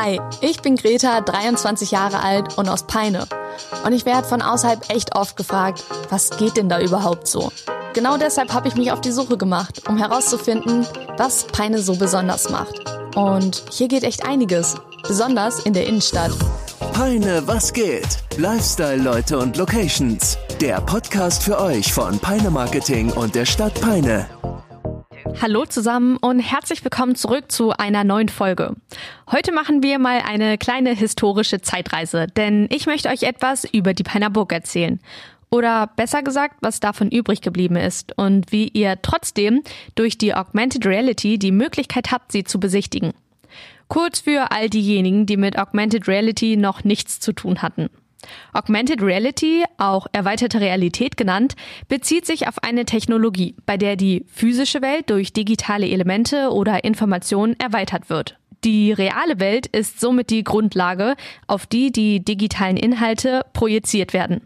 Hi, ich bin Greta, 23 Jahre alt und aus Peine. Und ich werde von außerhalb echt oft gefragt, was geht denn da überhaupt so? Genau deshalb habe ich mich auf die Suche gemacht, um herauszufinden, was Peine so besonders macht. Und hier geht echt einiges, besonders in der Innenstadt. Peine, was geht? Lifestyle-Leute und Locations. Der Podcast für euch von Peine Marketing und der Stadt Peine. Hallo zusammen und herzlich willkommen zurück zu einer neuen Folge. Heute machen wir mal eine kleine historische Zeitreise, denn ich möchte euch etwas über die Peiner Burg erzählen. Oder besser gesagt, was davon übrig geblieben ist und wie ihr trotzdem durch die Augmented Reality die Möglichkeit habt, sie zu besichtigen. Kurz für all diejenigen, die mit Augmented Reality noch nichts zu tun hatten. Augmented Reality, auch erweiterte Realität genannt, bezieht sich auf eine Technologie, bei der die physische Welt durch digitale Elemente oder Informationen erweitert wird. Die reale Welt ist somit die Grundlage, auf die die digitalen Inhalte projiziert werden.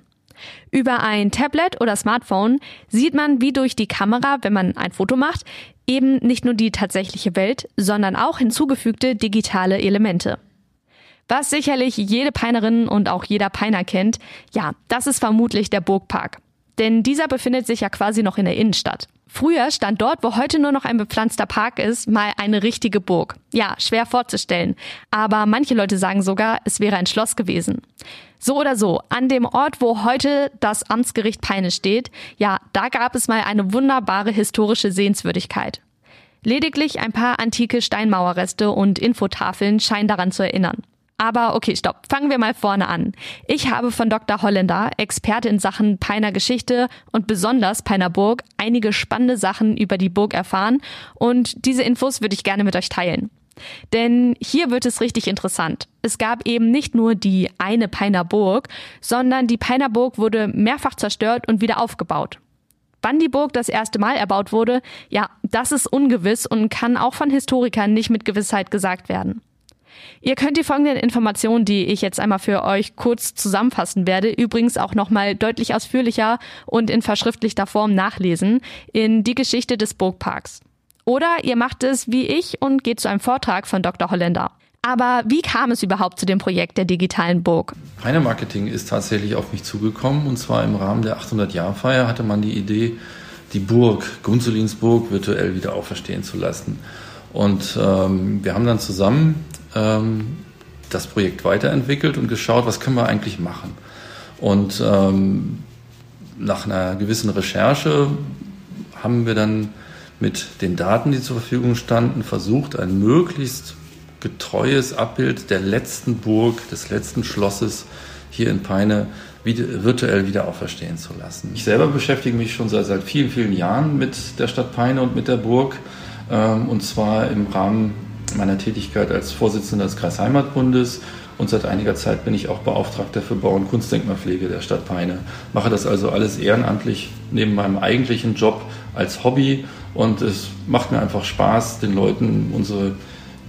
Über ein Tablet oder Smartphone sieht man wie durch die Kamera, wenn man ein Foto macht, eben nicht nur die tatsächliche Welt, sondern auch hinzugefügte digitale Elemente. Was sicherlich jede Peinerin und auch jeder Peiner kennt, ja, das ist vermutlich der Burgpark. Denn dieser befindet sich ja quasi noch in der Innenstadt. Früher stand dort, wo heute nur noch ein bepflanzter Park ist, mal eine richtige Burg. Ja, schwer vorzustellen. Aber manche Leute sagen sogar, es wäre ein Schloss gewesen. So oder so, an dem Ort, wo heute das Amtsgericht Peine steht, ja, da gab es mal eine wunderbare historische Sehenswürdigkeit. Lediglich ein paar antike Steinmauerreste und Infotafeln scheinen daran zu erinnern. Aber okay, stopp. Fangen wir mal vorne an. Ich habe von Dr. Holländer, Experte in Sachen Peiner Geschichte und besonders Peiner Burg, einige spannende Sachen über die Burg erfahren und diese Infos würde ich gerne mit euch teilen. Denn hier wird es richtig interessant. Es gab eben nicht nur die eine Peiner Burg, sondern die Peiner Burg wurde mehrfach zerstört und wieder aufgebaut. Wann die Burg das erste Mal erbaut wurde, ja, das ist ungewiss und kann auch von Historikern nicht mit Gewissheit gesagt werden. Ihr könnt die folgenden Informationen, die ich jetzt einmal für euch kurz zusammenfassen werde, übrigens auch nochmal deutlich ausführlicher und in verschriftlichter Form nachlesen in die Geschichte des Burgparks. Oder ihr macht es wie ich und geht zu einem Vortrag von Dr. Holländer. Aber wie kam es überhaupt zu dem Projekt der digitalen Burg? Heine Marketing ist tatsächlich auf mich zugekommen und zwar im Rahmen der 800-Jahr-Feier hatte man die Idee, die Burg, Gunzelinsburg, virtuell wieder auferstehen zu lassen. Und ähm, wir haben dann zusammen ähm, das Projekt weiterentwickelt und geschaut, was können wir eigentlich machen. Und ähm, nach einer gewissen Recherche haben wir dann mit den Daten, die zur Verfügung standen, versucht, ein möglichst getreues Abbild der letzten Burg, des letzten Schlosses hier in Peine virtuell wieder auferstehen zu lassen. Ich selber beschäftige mich schon seit, seit vielen, vielen Jahren mit der Stadt Peine und mit der Burg. Ähm, und zwar im Rahmen meiner Tätigkeit als Vorsitzender des Kreisheimatbundes und seit einiger Zeit bin ich auch Beauftragter für Bau- und Kunstdenkmalpflege der Stadt Peine. Mache das also alles ehrenamtlich neben meinem eigentlichen Job als Hobby und es macht mir einfach Spaß, den Leuten unsere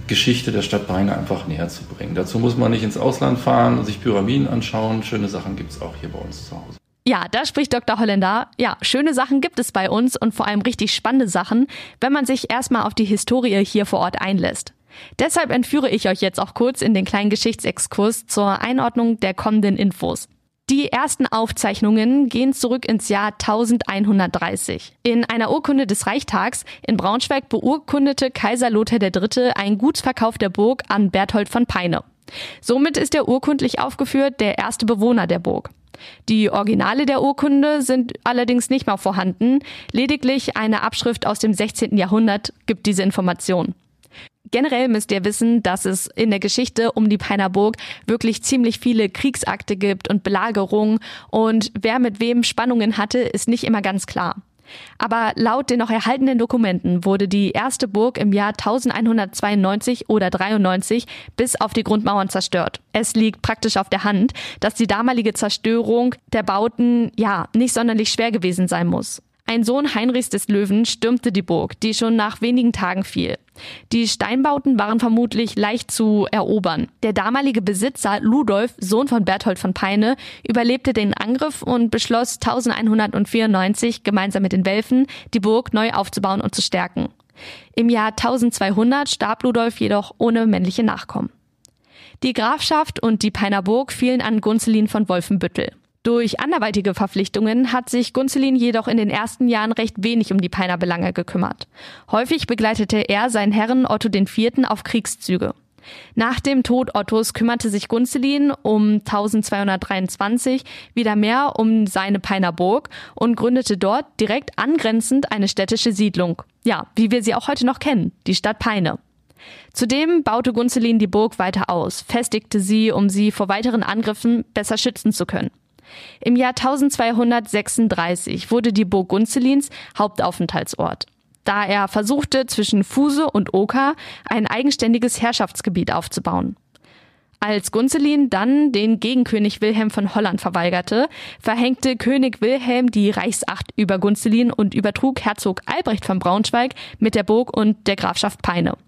Geschichte der Stadt Peine einfach näher zu bringen. Dazu muss man nicht ins Ausland fahren und sich Pyramiden anschauen. Schöne Sachen gibt es auch hier bei uns zu Hause. Ja, da spricht Dr. Holländer. Ja, schöne Sachen gibt es bei uns und vor allem richtig spannende Sachen, wenn man sich erstmal auf die Historie hier vor Ort einlässt. Deshalb entführe ich euch jetzt auch kurz in den kleinen Geschichtsexkurs zur Einordnung der kommenden Infos. Die ersten Aufzeichnungen gehen zurück ins Jahr 1130. In einer Urkunde des Reichstags in Braunschweig beurkundete Kaiser Lothar III. einen Gutsverkauf der Burg an Berthold von Peine. Somit ist er urkundlich aufgeführt der erste Bewohner der Burg. Die Originale der Urkunde sind allerdings nicht mehr vorhanden. Lediglich eine Abschrift aus dem 16. Jahrhundert gibt diese Information. Generell müsst ihr wissen, dass es in der Geschichte um die Peiner Burg wirklich ziemlich viele Kriegsakte gibt und Belagerungen und wer mit wem Spannungen hatte, ist nicht immer ganz klar. Aber laut den noch erhaltenen Dokumenten wurde die erste Burg im Jahr 1192 oder 93 bis auf die Grundmauern zerstört. Es liegt praktisch auf der Hand, dass die damalige Zerstörung der Bauten ja nicht sonderlich schwer gewesen sein muss. Ein Sohn Heinrichs des Löwen stürmte die Burg, die schon nach wenigen Tagen fiel. Die Steinbauten waren vermutlich leicht zu erobern. Der damalige Besitzer Ludolf, Sohn von Berthold von Peine, überlebte den Angriff und beschloss 1194 gemeinsam mit den Welfen die Burg neu aufzubauen und zu stärken. Im Jahr 1200 starb Ludolf jedoch ohne männliche Nachkommen. Die Grafschaft und die Peiner Burg fielen an Gunzelin von Wolfenbüttel. Durch anderweitige Verpflichtungen hat sich Gunzelin jedoch in den ersten Jahren recht wenig um die Peiner Belange gekümmert. Häufig begleitete er seinen Herren Otto IV. auf Kriegszüge. Nach dem Tod Ottos kümmerte sich Gunzelin um 1223 wieder mehr um seine Peiner Burg und gründete dort direkt angrenzend eine städtische Siedlung. Ja, wie wir sie auch heute noch kennen, die Stadt Peine. Zudem baute Gunzelin die Burg weiter aus, festigte sie, um sie vor weiteren Angriffen besser schützen zu können. Im Jahr 1236 wurde die Burg Gunzelins Hauptaufenthaltsort, da er versuchte, zwischen Fuse und Oka ein eigenständiges Herrschaftsgebiet aufzubauen. Als Gunzelin dann den Gegenkönig Wilhelm von Holland verweigerte, verhängte König Wilhelm die Reichsacht über Gunzelin und übertrug Herzog Albrecht von Braunschweig mit der Burg und der Grafschaft Peine.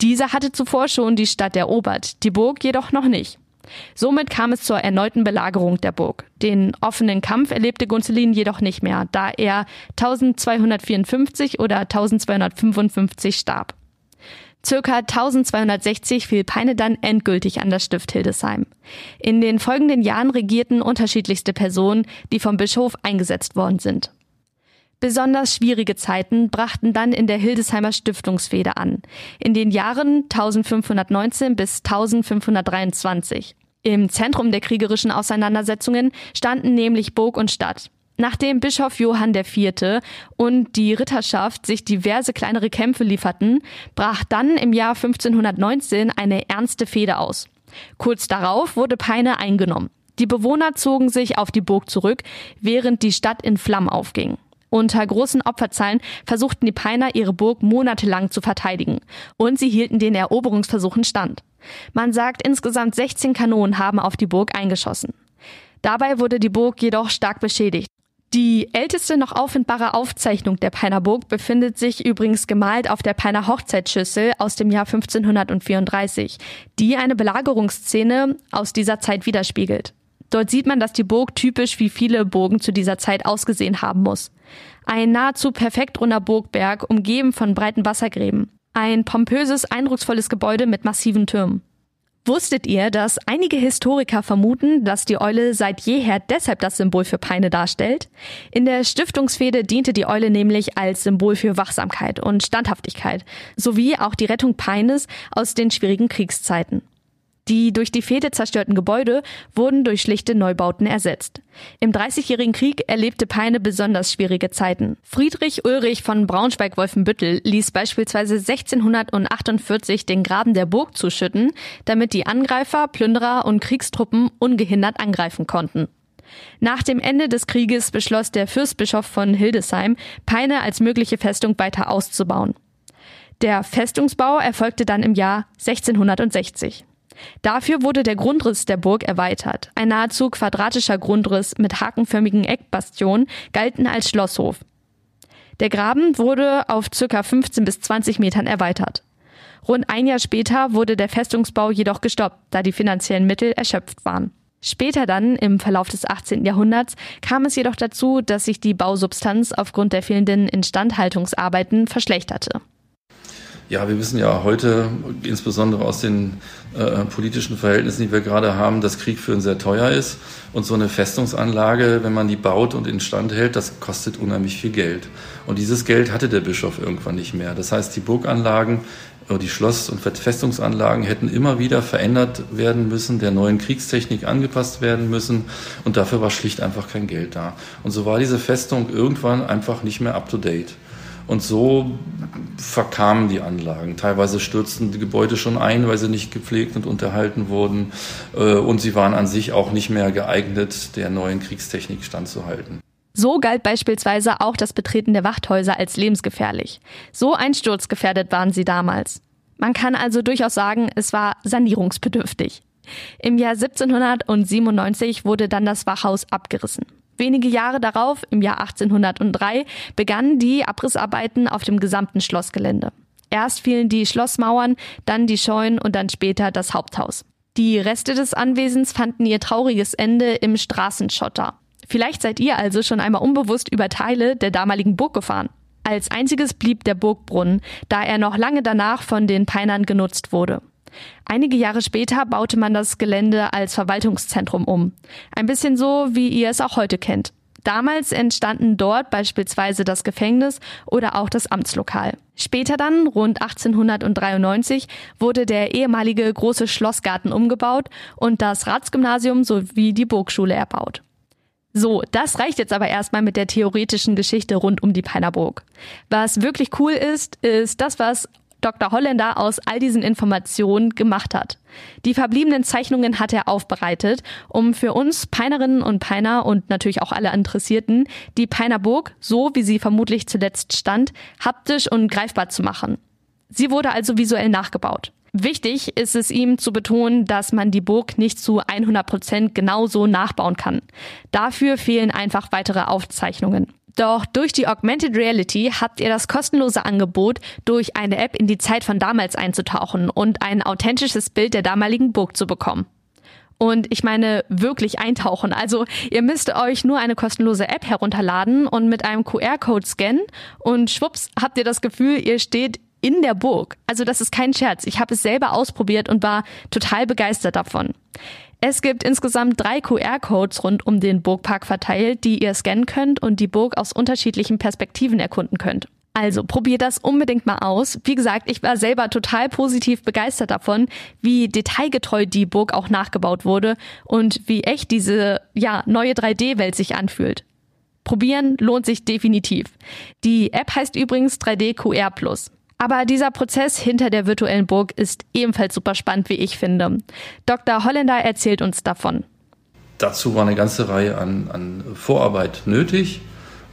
Dieser hatte zuvor schon die Stadt erobert, die Burg jedoch noch nicht. Somit kam es zur erneuten Belagerung der Burg. Den offenen Kampf erlebte Gunzelin jedoch nicht mehr, da er 1254 oder 1255 starb. Circa 1260 fiel Peine dann endgültig an das Stift Hildesheim. In den folgenden Jahren regierten unterschiedlichste Personen, die vom Bischof eingesetzt worden sind. Besonders schwierige Zeiten brachten dann in der Hildesheimer Stiftungsfehde an, in den Jahren 1519 bis 1523. Im Zentrum der kriegerischen Auseinandersetzungen standen nämlich Burg und Stadt. Nachdem Bischof Johann IV. und die Ritterschaft sich diverse kleinere Kämpfe lieferten, brach dann im Jahr 1519 eine ernste Fehde aus. Kurz darauf wurde Peine eingenommen. Die Bewohner zogen sich auf die Burg zurück, während die Stadt in Flammen aufging. Unter großen Opferzahlen versuchten die Peiner ihre Burg monatelang zu verteidigen und sie hielten den Eroberungsversuchen stand. Man sagt, insgesamt 16 Kanonen haben auf die Burg eingeschossen. Dabei wurde die Burg jedoch stark beschädigt. Die älteste noch auffindbare Aufzeichnung der Peiner Burg befindet sich übrigens gemalt auf der Peiner Hochzeitsschüssel aus dem Jahr 1534, die eine Belagerungsszene aus dieser Zeit widerspiegelt. Dort sieht man, dass die Burg typisch wie viele Burgen zu dieser Zeit ausgesehen haben muss. Ein nahezu perfekt runder Burgberg, umgeben von breiten Wassergräben. Ein pompöses, eindrucksvolles Gebäude mit massiven Türmen. Wusstet ihr, dass einige Historiker vermuten, dass die Eule seit jeher deshalb das Symbol für Peine darstellt? In der Stiftungsfehde diente die Eule nämlich als Symbol für Wachsamkeit und Standhaftigkeit, sowie auch die Rettung Peines aus den schwierigen Kriegszeiten. Die durch die Fehde zerstörten Gebäude wurden durch schlichte Neubauten ersetzt. Im Dreißigjährigen Krieg erlebte Peine besonders schwierige Zeiten. Friedrich Ulrich von Braunschweig-Wolfenbüttel ließ beispielsweise 1648 den Graben der Burg zuschütten, damit die Angreifer, Plünderer und Kriegstruppen ungehindert angreifen konnten. Nach dem Ende des Krieges beschloss der Fürstbischof von Hildesheim, Peine als mögliche Festung weiter auszubauen. Der Festungsbau erfolgte dann im Jahr 1660. Dafür wurde der Grundriss der Burg erweitert. Ein nahezu quadratischer Grundriss mit hakenförmigen Eckbastionen galten als Schlosshof. Der Graben wurde auf ca. 15 bis 20 Metern erweitert. Rund ein Jahr später wurde der Festungsbau jedoch gestoppt, da die finanziellen Mittel erschöpft waren. Später dann, im Verlauf des 18. Jahrhunderts, kam es jedoch dazu, dass sich die Bausubstanz aufgrund der fehlenden Instandhaltungsarbeiten verschlechterte. Ja, wir wissen ja heute, insbesondere aus den äh, politischen Verhältnissen, die wir gerade haben, dass Krieg führen sehr teuer ist. Und so eine Festungsanlage, wenn man die baut und instand hält, das kostet unheimlich viel Geld. Und dieses Geld hatte der Bischof irgendwann nicht mehr. Das heißt, die Burganlagen, äh, die Schloss- und Festungsanlagen hätten immer wieder verändert werden müssen, der neuen Kriegstechnik angepasst werden müssen. Und dafür war schlicht einfach kein Geld da. Und so war diese Festung irgendwann einfach nicht mehr up to date. Und so verkamen die Anlagen. Teilweise stürzten die Gebäude schon ein, weil sie nicht gepflegt und unterhalten wurden. Äh, und sie waren an sich auch nicht mehr geeignet, der neuen Kriegstechnik standzuhalten. So galt beispielsweise auch das Betreten der Wachthäuser als lebensgefährlich. So einsturzgefährdet waren sie damals. Man kann also durchaus sagen, es war sanierungsbedürftig. Im Jahr 1797 wurde dann das Wachhaus abgerissen. Wenige Jahre darauf, im Jahr 1803, begannen die Abrissarbeiten auf dem gesamten Schlossgelände. Erst fielen die Schlossmauern, dann die Scheunen und dann später das Haupthaus. Die Reste des Anwesens fanden ihr trauriges Ende im Straßenschotter. Vielleicht seid ihr also schon einmal unbewusst über Teile der damaligen Burg gefahren. Als einziges blieb der Burgbrunnen, da er noch lange danach von den Peinern genutzt wurde. Einige Jahre später baute man das Gelände als Verwaltungszentrum um. Ein bisschen so, wie ihr es auch heute kennt. Damals entstanden dort beispielsweise das Gefängnis oder auch das Amtslokal. Später dann, rund 1893, wurde der ehemalige große Schlossgarten umgebaut und das Ratsgymnasium sowie die Burgschule erbaut. So, das reicht jetzt aber erstmal mit der theoretischen Geschichte rund um die Peinerburg. Was wirklich cool ist, ist das, was Dr. Holländer aus all diesen Informationen gemacht hat. Die verbliebenen Zeichnungen hat er aufbereitet, um für uns Peinerinnen und Peiner und natürlich auch alle Interessierten die Peinerburg, so wie sie vermutlich zuletzt stand, haptisch und greifbar zu machen. Sie wurde also visuell nachgebaut. Wichtig ist es ihm zu betonen, dass man die Burg nicht zu 100 Prozent genauso nachbauen kann. Dafür fehlen einfach weitere Aufzeichnungen. Doch durch die Augmented Reality habt ihr das kostenlose Angebot, durch eine App in die Zeit von damals einzutauchen und ein authentisches Bild der damaligen Burg zu bekommen. Und ich meine wirklich eintauchen. Also ihr müsst euch nur eine kostenlose App herunterladen und mit einem QR-Code scannen und schwupps habt ihr das Gefühl, ihr steht in der Burg. Also das ist kein Scherz. Ich habe es selber ausprobiert und war total begeistert davon. Es gibt insgesamt drei QR-Codes rund um den Burgpark verteilt, die ihr scannen könnt und die Burg aus unterschiedlichen Perspektiven erkunden könnt. Also probiert das unbedingt mal aus. Wie gesagt, ich war selber total positiv begeistert davon, wie detailgetreu die Burg auch nachgebaut wurde und wie echt diese ja, neue 3D-Welt sich anfühlt. Probieren lohnt sich definitiv. Die App heißt übrigens 3D QR Plus. Aber dieser Prozess hinter der virtuellen Burg ist ebenfalls super spannend, wie ich finde. Dr. Holländer erzählt uns davon. Dazu war eine ganze Reihe an, an Vorarbeit nötig.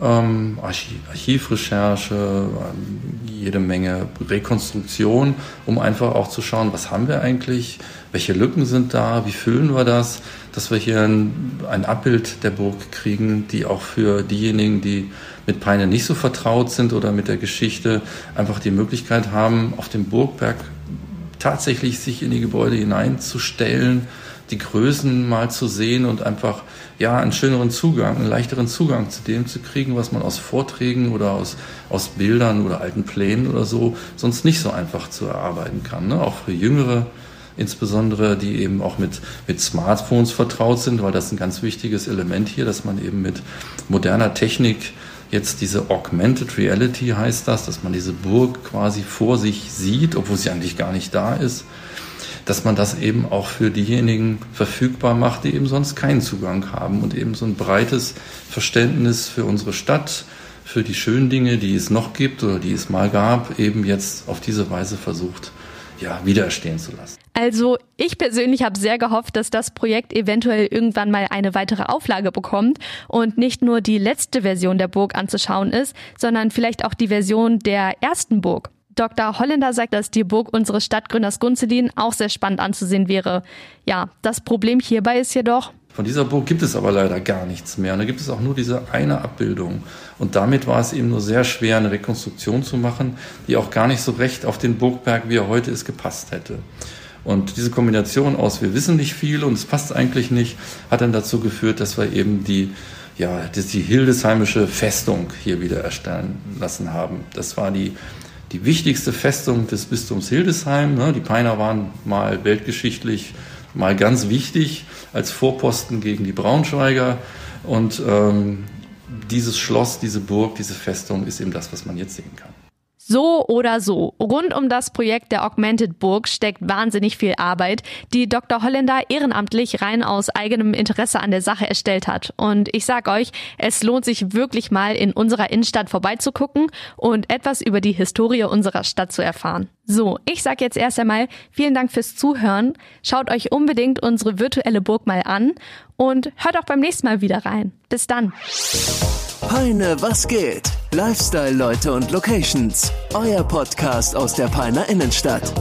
Ähm, Archiv, Archivrecherche, ähm, jede Menge Rekonstruktion, um einfach auch zu schauen, was haben wir eigentlich, welche Lücken sind da, wie füllen wir das, dass wir hier ein, ein Abbild der Burg kriegen, die auch für diejenigen, die mit Peine nicht so vertraut sind oder mit der Geschichte, einfach die Möglichkeit haben, auf dem Burgberg tatsächlich sich in die Gebäude hineinzustellen, die Größen mal zu sehen und einfach ja einen schöneren Zugang, einen leichteren Zugang zu dem zu kriegen, was man aus Vorträgen oder aus, aus Bildern oder alten Plänen oder so sonst nicht so einfach zu erarbeiten kann. Ne? Auch für Jüngere insbesondere, die eben auch mit, mit Smartphones vertraut sind, weil das ein ganz wichtiges Element hier, dass man eben mit moderner Technik jetzt diese Augmented Reality heißt das, dass man diese Burg quasi vor sich sieht, obwohl sie eigentlich gar nicht da ist, dass man das eben auch für diejenigen verfügbar macht, die eben sonst keinen Zugang haben und eben so ein breites Verständnis für unsere Stadt, für die schönen Dinge, die es noch gibt oder die es mal gab, eben jetzt auf diese Weise versucht, ja, widerstehen zu lassen. Also ich persönlich habe sehr gehofft, dass das Projekt eventuell irgendwann mal eine weitere Auflage bekommt und nicht nur die letzte Version der Burg anzuschauen ist, sondern vielleicht auch die Version der ersten Burg. Dr. Holländer sagt, dass die Burg unseres Stadtgründers Gunzelin auch sehr spannend anzusehen wäre. Ja, das Problem hierbei ist jedoch, von dieser Burg gibt es aber leider gar nichts mehr. Und da gibt es auch nur diese eine Abbildung. Und damit war es eben nur sehr schwer, eine Rekonstruktion zu machen, die auch gar nicht so recht auf den Burgberg, wie er heute ist, gepasst hätte. Und diese Kombination aus, wir wissen nicht viel und es passt eigentlich nicht, hat dann dazu geführt, dass wir eben die, ja, die Hildesheimische Festung hier wieder erstellen lassen haben. Das war die, die wichtigste Festung des Bistums Hildesheim. Ne? Die Peiner waren mal weltgeschichtlich mal ganz wichtig als Vorposten gegen die Braunschweiger. Und ähm, dieses Schloss, diese Burg, diese Festung ist eben das, was man jetzt sehen kann. So oder so, rund um das Projekt der Augmented Burg steckt wahnsinnig viel Arbeit, die Dr. Holländer ehrenamtlich rein aus eigenem Interesse an der Sache erstellt hat. Und ich sag euch, es lohnt sich wirklich mal in unserer Innenstadt vorbeizugucken und etwas über die Historie unserer Stadt zu erfahren. So, ich sag jetzt erst einmal vielen Dank fürs Zuhören. Schaut euch unbedingt unsere virtuelle Burg mal an und hört auch beim nächsten Mal wieder rein. Bis dann. Peine, was geht? Lifestyle-Leute und Locations. Euer Podcast aus der Peiner Innenstadt.